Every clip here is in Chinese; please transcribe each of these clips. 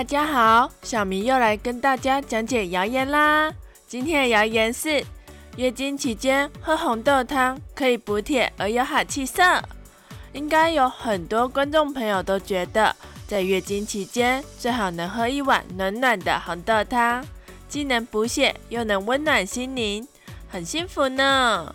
大家好，小明又来跟大家讲解谣言啦。今天的谣言是：月经期间喝红豆汤可以补铁而有好气色。应该有很多观众朋友都觉得，在月经期间最好能喝一碗暖暖的红豆汤，既能补血又能温暖心灵，很幸福呢。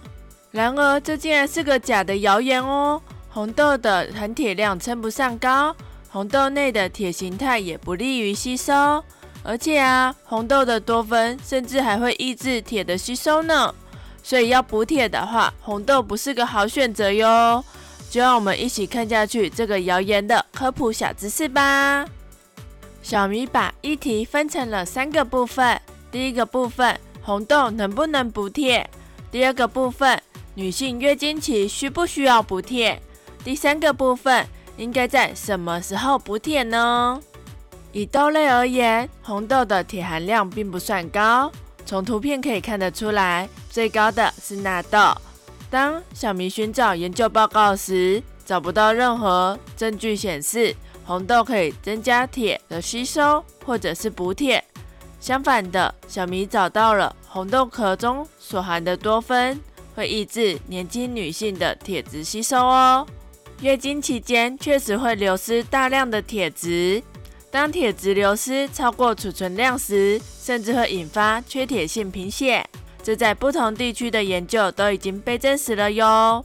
然而，这竟然是个假的谣言哦！红豆的含铁量称不上高。红豆内的铁形态也不利于吸收，而且啊，红豆的多酚甚至还会抑制铁的吸收呢。所以要补铁的话，红豆不是个好选择哟。就让我们一起看下去这个谣言的科普小知识吧。小米把议题分成了三个部分：第一个部分，红豆能不能补铁；第二个部分，女性月经期需不需要补铁；第三个部分。应该在什么时候补铁呢？以豆类而言，红豆的铁含量并不算高。从图片可以看得出来，最高的是纳豆。当小明寻找研究报告时，找不到任何证据显示红豆可以增加铁的吸收或者是补铁。相反的，小明找到了红豆壳中所含的多酚会抑制年轻女性的铁质吸收哦。月经期间确实会流失大量的铁质，当铁质流失超过储存量时，甚至会引发缺铁性贫血。这在不同地区的研究都已经被证实了哟。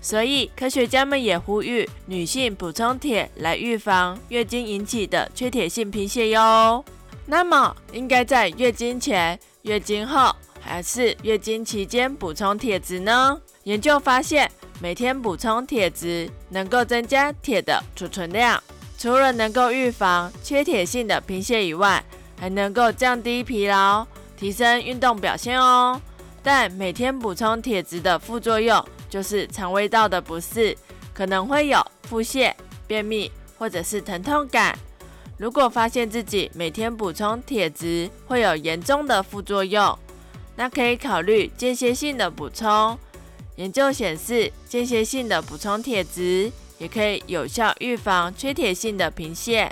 所以科学家们也呼吁女性补充铁来预防月经引起的缺铁性贫血哟。那么应该在月经前、月经后还是月经期间补充铁质呢？研究发现。每天补充铁质，能够增加铁的储存量。除了能够预防缺铁性的贫血以外，还能够降低疲劳，提升运动表现哦。但每天补充铁质的副作用就是肠胃道的不适，可能会有腹泻、便秘或者是疼痛感。如果发现自己每天补充铁质会有严重的副作用，那可以考虑间歇性的补充。研究显示，间歇性的补充铁质也可以有效预防缺铁性的贫血，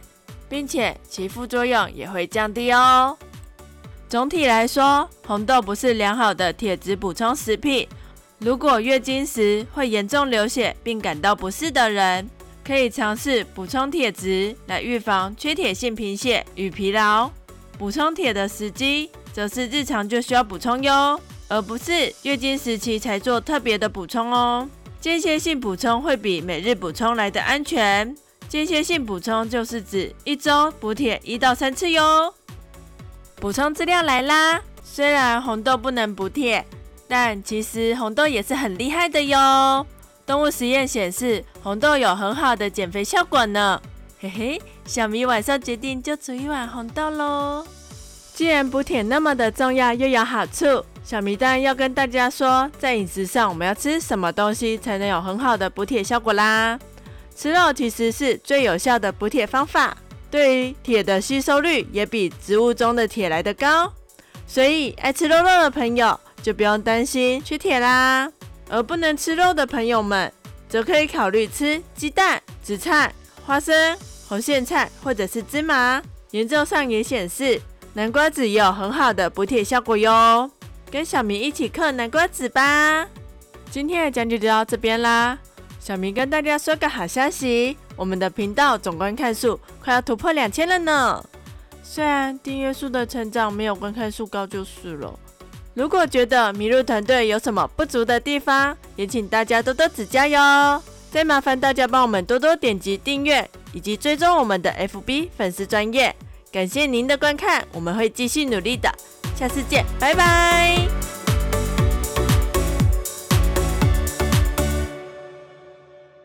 并且其副作用也会降低哦。总体来说，红豆不是良好的铁质补充食品。如果月经时会严重流血并感到不适的人，可以尝试补充铁质来预防缺铁性贫血与疲劳。补充铁的时机，则是日常就需要补充哟。而不是月经时期才做特别的补充哦。间歇性补充会比每日补充来的安全。间歇性补充就是指一周补铁一到三次哟。补充资料来啦！虽然红豆不能补铁，但其实红豆也是很厉害的哟。动物实验显示，红豆有很好的减肥效果呢。嘿嘿，小米晚上决定就煮一碗红豆喽。既然补铁那么的重要，又有好处。小迷蛋要跟大家说，在饮食上我们要吃什么东西才能有很好的补铁效果啦？吃肉其实是最有效的补铁方法，对于铁的吸收率也比植物中的铁来的高，所以爱吃肉肉的朋友就不用担心缺铁啦。而不能吃肉的朋友们，则可以考虑吃鸡蛋、紫菜、花生、红苋菜或者是芝麻。研究上也显示，南瓜子也有很好的补铁效果哟。跟小明一起嗑南瓜子吧！今天的讲解就到这边啦。小明跟大家说个好消息，我们的频道总观看数快要突破两千了呢。虽然订阅数的成长没有观看数高就是了。如果觉得麋鹿团队有什么不足的地方，也请大家多多指教哟。再麻烦大家帮我们多多点击订阅以及追踪我们的 FB 粉丝专业。感谢您的观看，我们会继续努力的。下次见，拜拜。